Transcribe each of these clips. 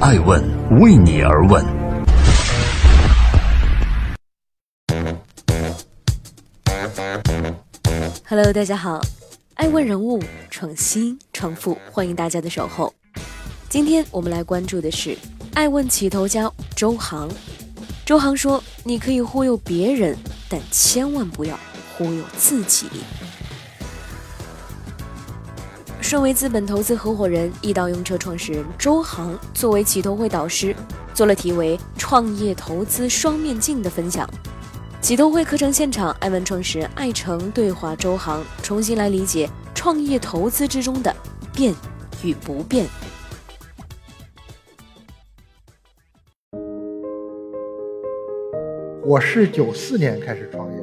爱问为你而问。Hello，大家好，爱问人物创新创富，欢迎大家的守候。今天我们来关注的是爱问起头家周航。周航说：“你可以忽悠别人，但千万不要忽悠自己。”顺为资本投资合伙人、易到用车创始人周航作为启投会导师，做了题为“创业投资双面镜”的分享。启投会课程现场，艾问创始人艾诚对话周航，重新来理解创业投资之中的变与不变。我是九四年开始创业，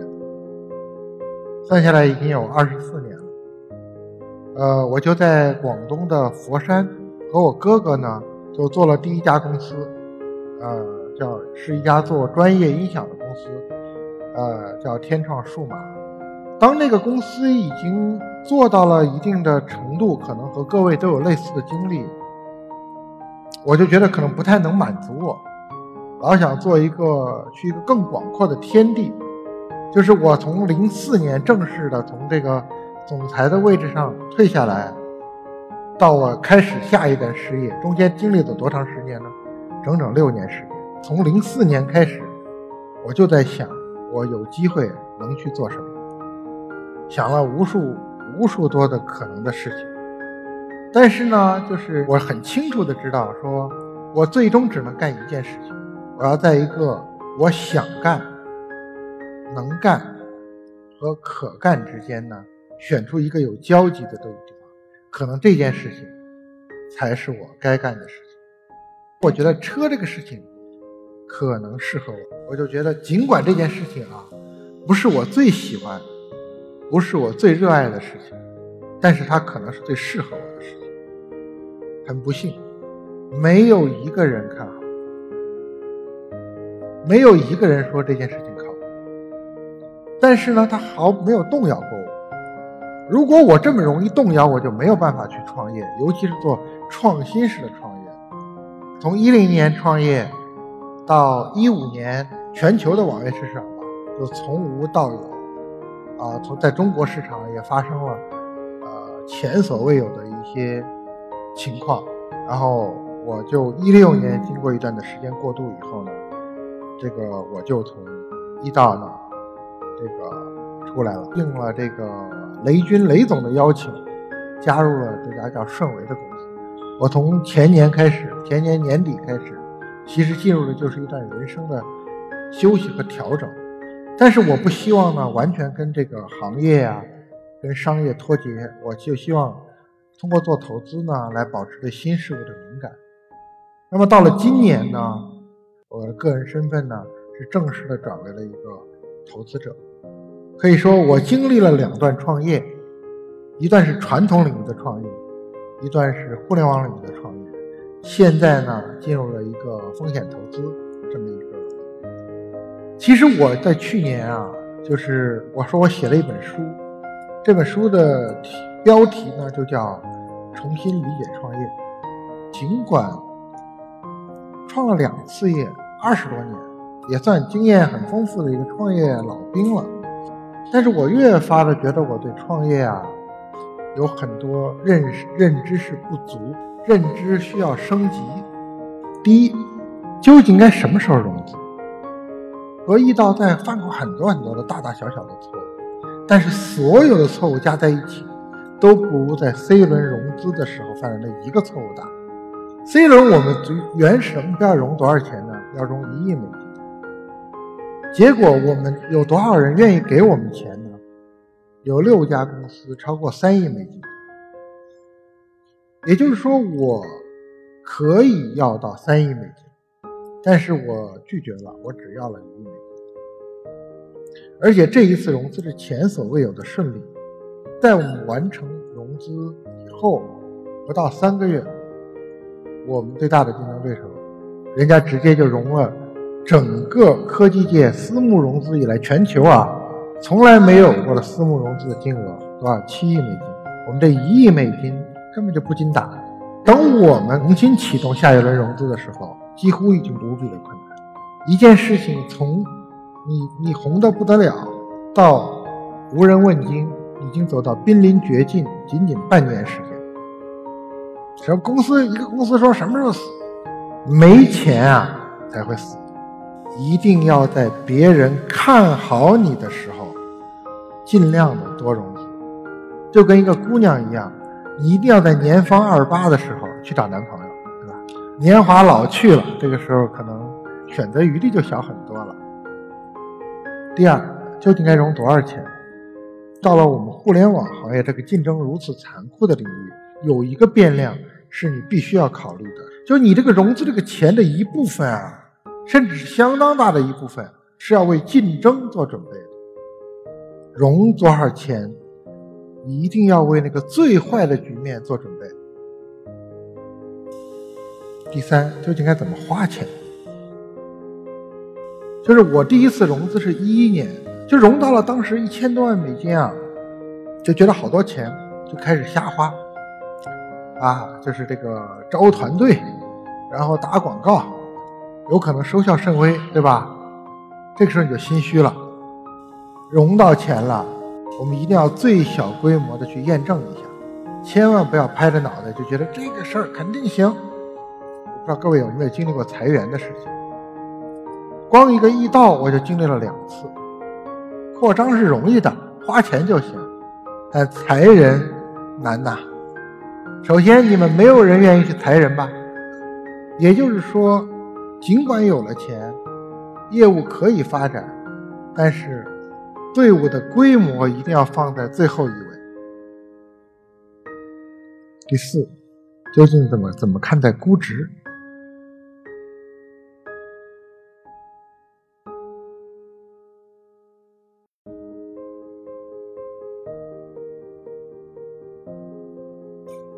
算下来已经有二十四年。呃，我就在广东的佛山，和我哥哥呢，就做了第一家公司，呃，叫是一家做专业音响的公司，呃，叫天创数码。当那个公司已经做到了一定的程度，可能和各位都有类似的经历，我就觉得可能不太能满足我，老想做一个去一个更广阔的天地，就是我从零四年正式的从这个。总裁的位置上退下来，到我开始下一段事业，中间经历了多长时间呢？整整六年时间。从零四年开始，我就在想，我有机会能去做什么？想了无数无数多的可能的事情，但是呢，就是我很清楚的知道，说我最终只能干一件事情，我要在一个我想干、能干和可干之间呢。选出一个有交集的地方，可能这件事情才是我该干的事情。我觉得车这个事情可能适合我，我就觉得尽管这件事情啊不是我最喜欢，不是我最热爱的事情，但是它可能是最适合我的事情。很不幸，没有一个人看好，没有一个人说这件事情靠谱。但是呢，他毫没有动摇过我。如果我这么容易动摇，我就没有办法去创业，尤其是做创新式的创业。从一零年创业到一五年，全球的网约车市场吧，就从无到有，啊，从在中国市场也发生了呃前所未有的一些情况。然后我就一六年经过一段的时间过渡以后呢，这个我就从一到呢这个出来了，应了这个。雷军雷总的邀请，加入了这家叫顺为的公司。我从前年开始，前年年底开始，其实进入的就是一段人生的休息和调整。但是我不希望呢，完全跟这个行业啊，跟商业脱节。我就希望通过做投资呢，来保持对新事物的敏感。那么到了今年呢，我的个人身份呢，是正式的转为了一个投资者。可以说，我经历了两段创业，一段是传统领域的创业，一段是互联网领域的创业。现在呢，进入了一个风险投资这么一个。其实我在去年啊，就是我说我写了一本书，这本书的题标题呢就叫《重新理解创业》。尽管创了两次业，二十多年，也算经验很丰富的一个创业老兵了。但是我越发的觉得我对创业啊有很多认识认知是不足，认知需要升级。第一，究竟该什么时候融资？和易道在犯过很多很多的大大小小的错误，但是所有的错误加在一起，都不如在 C 轮融资的时候犯的那一个错误大。C 轮我们原始的目标融多少钱呢？要融一亿美金。结果我们有多少人愿意给我们钱呢？有六家公司超过三亿美金，也就是说我可以要到三亿美金，但是我拒绝了，我只要了一亿美金。而且这一次融资是前所未有的顺利，在我们完成融资以后不到三个月，我们最大的竞争对手，人家直接就融了。整个科技界私募融资以来，全球啊，从来没有过的私募融资的金额多少？七亿美金。我们这一亿美金根本就不经打，等我们重新启动下一轮融资的时候，几乎已经无比的困难。一件事情从你你红的不得了，到无人问津，已经走到濒临绝境，仅仅半年时间。什么公司？一个公司说什么时候死？没钱啊才会死。一定要在别人看好你的时候，尽量的多融资。就跟一个姑娘一样，你一定要在年方二八的时候去找男朋友，对吧？年华老去了，这个时候可能选择余地就小很多了。第二，究竟该融多少钱？到了我们互联网行业这个竞争如此残酷的领域，有一个变量是你必须要考虑的，就是你这个融资这个钱的一部分啊，甚至是相当大的一部分，是要为竞争做准备的。融多少钱，你一定要为那个最坏的局面做准备。第三，究竟该怎么花钱？就是我第一次融资是一一年，就融到了当时一千多万美金啊，就觉得好多钱，就开始瞎花，啊，就是这个招团队，然后打广告，有可能收效甚微，对吧？这个时候你就心虚了，融到钱了，我们一定要最小规模的去验证一下，千万不要拍着脑袋就觉得这个事儿肯定行。我不知道各位有没有经历过裁员的事情。光一个易道我就经历了两次，扩张是容易的，花钱就行，但裁人难呐。首先，你们没有人愿意去裁人吧？也就是说，尽管有了钱，业务可以发展，但是队伍的规模一定要放在最后一位。第四，究竟怎么怎么看待估值？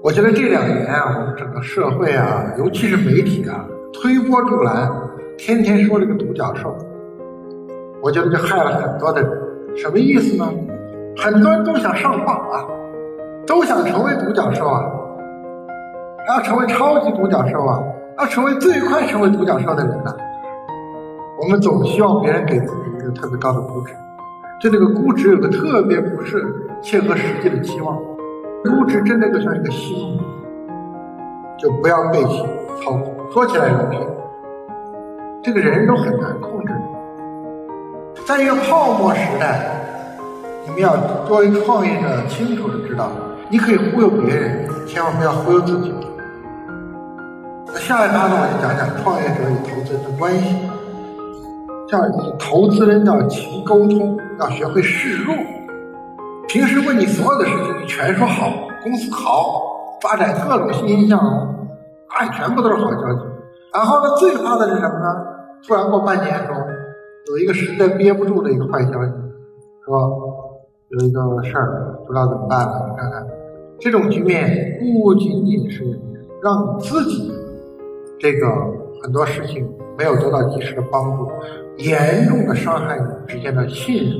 我觉得这两年啊，我们整个社会啊，尤其是媒体啊，推波助澜，天天说这个独角兽，我觉得就害了很多的人。什么意思呢？很多人都想上榜啊，都想成为独角兽啊，要成为超级独角兽啊，要成为最快成为独角兽的人呢。我们总希望别人给自己一个特别高的估值，就那个估值有个特别不是切合实际的期望。估值真的就像一个心，就不要被其操控。说起来容易，这个人都很难控制。在一个泡沫时代，你们要作为创业者清楚的知道，你可以忽悠别人，千万不要忽悠自己。那下一趴呢，我就讲讲创业者与投资人的关系。叫投资人要勤沟通，要学会示弱。平时问你所有的事情，你全说好，公司好，发展各种欣欣向荣，哎，全部都是好消息。然后呢，最怕的是什么呢？突然过半年中，有一个实在憋不住的一个坏消息，说有一个事儿不知道怎么办了。你看看，这种局面不仅仅是让你自己这个很多事情没有得到及时的帮助，严重的伤害你之间的信任。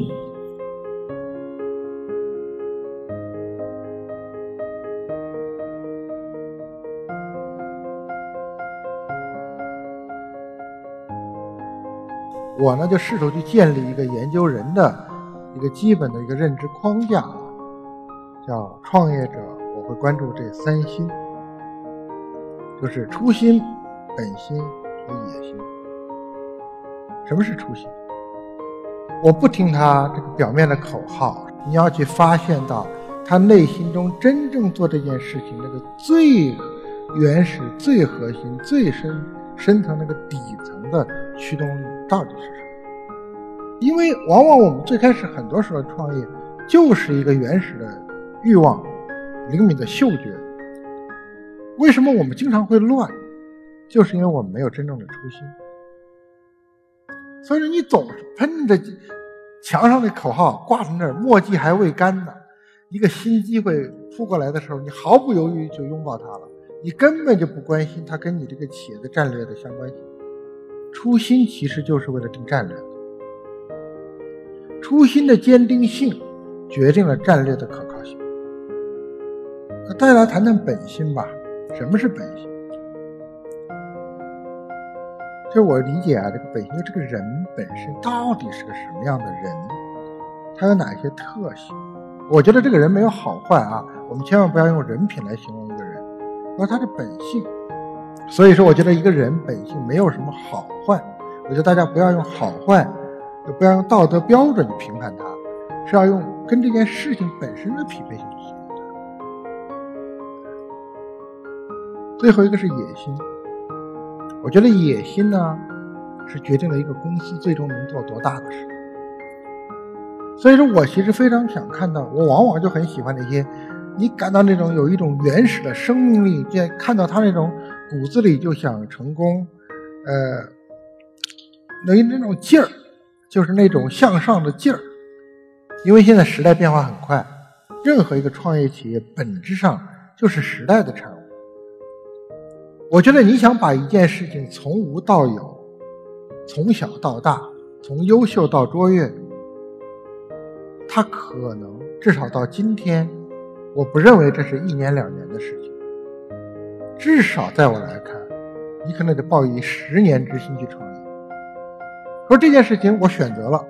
我呢就试图去建立一个研究人的一个基本的一个认知框架，叫创业者我会关注这三心，就是初心、本心和野心。什么是初心？我不听他这个表面的口号，你要去发现到他内心中真正做这件事情那个最原始、最核心、最深深层那个底层的驱动力。到底是什么？因为往往我们最开始很多时候创业，就是一个原始的欲望、灵敏的嗅觉。为什么我们经常会乱？就是因为我们没有真正的初心。所以说，你总是喷着墙上的口号挂在那儿，墨迹还未干呢。一个新机会扑过来的时候，你毫不犹豫就拥抱它了，你根本就不关心它跟你这个企业的战略的相关性。初心其实就是为了定战略，初心的坚定性决定了战略的可靠性。那再来谈谈本心吧。什么是本性？就我理解啊，这个本性，这个人本身到底是个什么样的人？他有哪些特性？我觉得这个人没有好坏啊，我们千万不要用人品来形容一个人，而他的本性。所以说，我觉得一个人本性没有什么好坏。我觉得大家不要用好坏，也不要用道德标准去评判他，是要用跟这件事情本身的匹配性去形容他。最后一个是野心。我觉得野心呢，是决定了一个公司最终能做多大的事。所以说我其实非常想看到，我往往就很喜欢那些，你感到那种有一种原始的生命力，见看到他那种骨子里就想成功，呃，那那种劲儿，就是那种向上的劲儿。因为现在时代变化很快，任何一个创业企业本质上就是时代的产物。我觉得你想把一件事情从无到有，从小到大，从优秀到卓越，它可能至少到今天，我不认为这是一年两年的事情。至少在我来看，你可能得抱以十年之心去创业。说这件事情我选择了，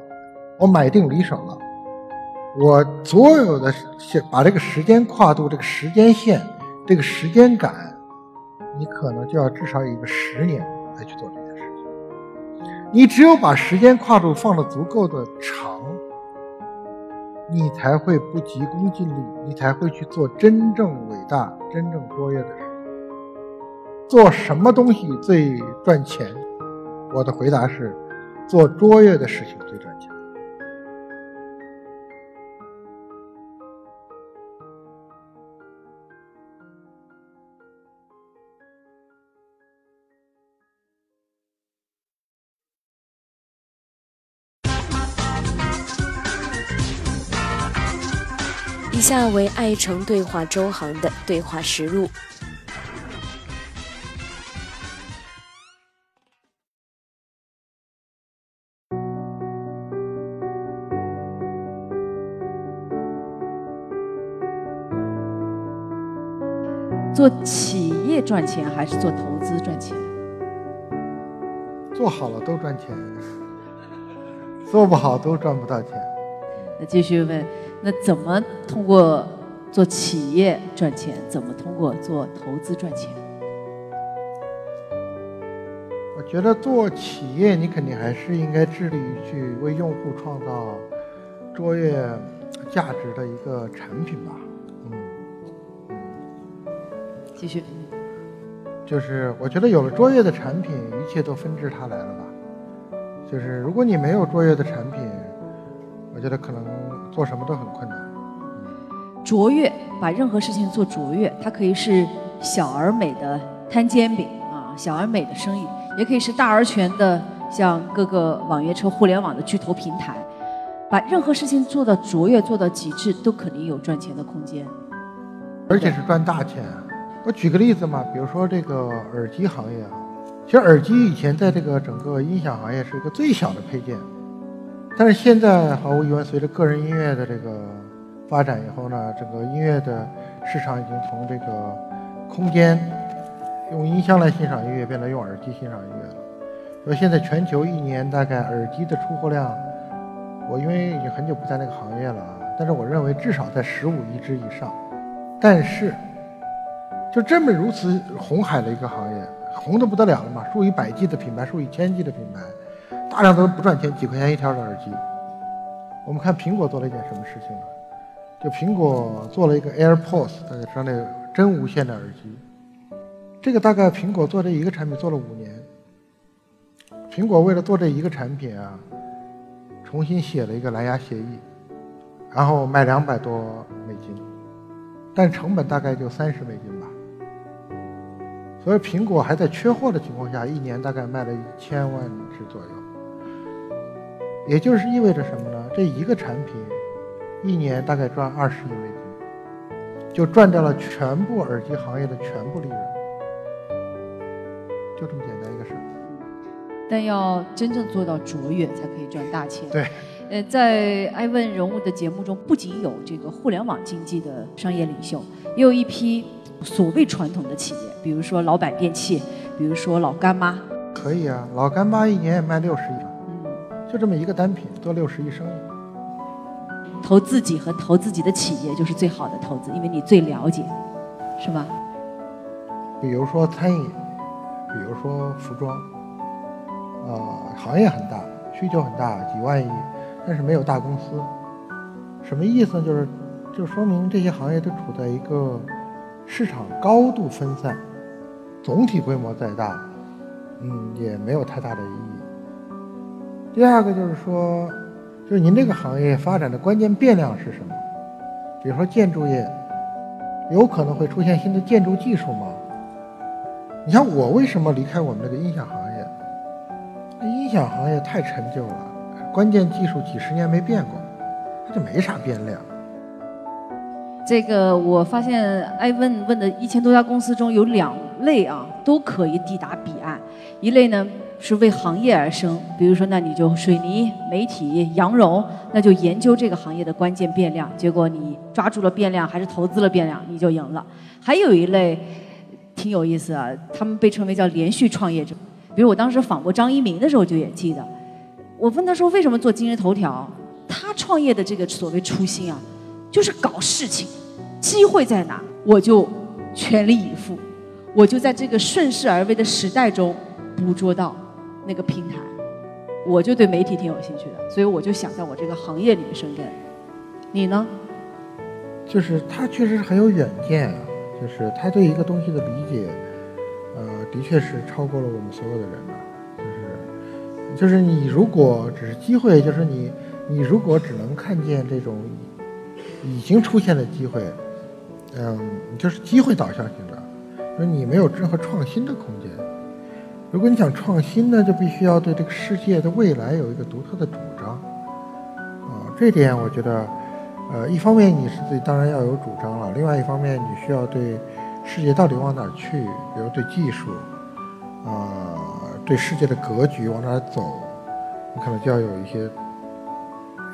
我买定离手了，我所有的把这个时间跨度、这个时间线、这个时间感。你可能就要至少有一个十年来去做这件事情。你只有把时间跨度放的足够的长，你才会不急功近利，你才会去做真正伟大、真正卓越的事。做什么东西最赚钱？我的回答是：做卓越的事情最赚钱。以下为爱城对话周航的对话实录。做企业赚钱还是做投资赚钱？做好了都赚钱，做不好都赚不到钱。那继续问。那怎么通过做企业赚钱？怎么通过做投资赚钱？我觉得做企业，你肯定还是应该致力于去为用户创造卓越价值的一个产品吧。嗯，继续。就是我觉得有了卓越的产品，一切都纷至沓来了吧。就是如果你没有卓越的产品，我觉得可能。做什么都很困难。卓越，把任何事情做卓越，它可以是小而美的摊煎饼啊，小而美的生意，也可以是大而全的，像各个网约车互联网的巨头平台。把任何事情做到卓越，做到极致，都肯定有赚钱的空间。而且是赚大钱。我举个例子嘛，比如说这个耳机行业啊，其实耳机以前在这个整个音响行业是一个最小的配件。但是现在毫无疑问，随着个人音乐的这个发展以后呢，整个音乐的市场已经从这个空间用音箱来欣赏音乐，变得用耳机欣赏音乐了。说现在全球一年大概耳机的出货量，我因为已经很久不在那个行业了啊，但是我认为至少在十五亿只以上。但是就这么如此红海的一个行业，红的不得了了嘛，数以百计的品牌，数以千计的品牌。大量都不赚钱，几块钱一条的耳机。我们看苹果做了一件什么事情呢？就苹果做了一个 AirPods，大家知道那个真无线的耳机。这个大概苹果做这一个产品做了五年。苹果为了做这一个产品啊，重新写了一个蓝牙协议，然后卖两百多美金，但成本大概就三十美金吧。所以苹果还在缺货的情况下，一年大概卖了一千万只左右。也就是意味着什么呢？这一个产品，一年大概赚二十亿美金，就赚掉了全部耳机行业的全部利润，就这么简单一个事儿。但要真正做到卓越，才可以赚大钱。对。呃，在爱问人物的节目中，不仅有这个互联网经济的商业领袖，也有一批所谓传统的企业，比如说老板电器，比如说老干妈。可以啊，老干妈一年也卖六十亿，嗯，就这么一个单品做六十亿生意。投自己和投自己的企业就是最好的投资，因为你最了解，是吧？比如说餐饮，比如说服装，呃，行业很大，需求很大，几万亿，但是没有大公司，什么意思呢？就是，就说明这些行业都处在一个市场高度分散，总体规模再大，嗯，也没有太大的意义。第二个就是说，就是您这个行业发展的关键变量是什么？比如说建筑业，有可能会出现新的建筑技术吗？你像我为什么离开我们这个音响行业？那音响行业太陈旧了，关键技术几十年没变过，它就没啥变量。这个我发现，艾问问的一千多家公司中有两类啊，都可以抵达彼岸。一类呢是为行业而生，比如说那你就水泥、媒体、羊绒，那就研究这个行业的关键变量，结果你抓住了变量，还是投资了变量，你就赢了。还有一类。挺有意思啊，他们被称为叫连续创业者。比如我当时访过张一鸣的时候，就也记得，我问他说为什么做今日头条，他创业的这个所谓初心啊，就是搞事情，机会在哪我就全力以赴，我就在这个顺势而为的时代中捕捉到那个平台。我就对媒体挺有兴趣的，所以我就想在我这个行业里面生根。你呢？就是他确实是很有远见啊。就是他对一个东西的理解，呃，的确是超过了我们所有的人了。就是，就是你如果只是机会，就是你，你如果只能看见这种已经出现的机会，嗯，就是机会导向型的，说你没有任何创新的空间。如果你想创新呢，就必须要对这个世界的未来有一个独特的主张。啊，这点我觉得。呃，一方面你是自己当然要有主张了，另外一方面你需要对世界到底往哪儿去，比如对技术，啊，对世界的格局往哪儿走，你可能就要有一些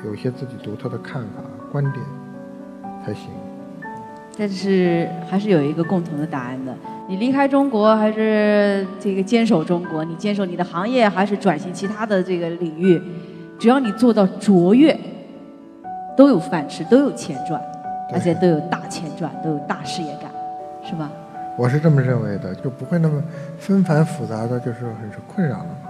有一些自己独特的看法观点才行。但是还是有一个共同的答案的，你离开中国还是这个坚守中国，你坚守你的行业还是转型其他的这个领域，只要你做到卓越。都有饭吃，都有钱赚，而且都有大钱赚，都有大事业干，是吧？我是这么认为的，就不会那么纷繁复杂的，就是很是困扰了嘛。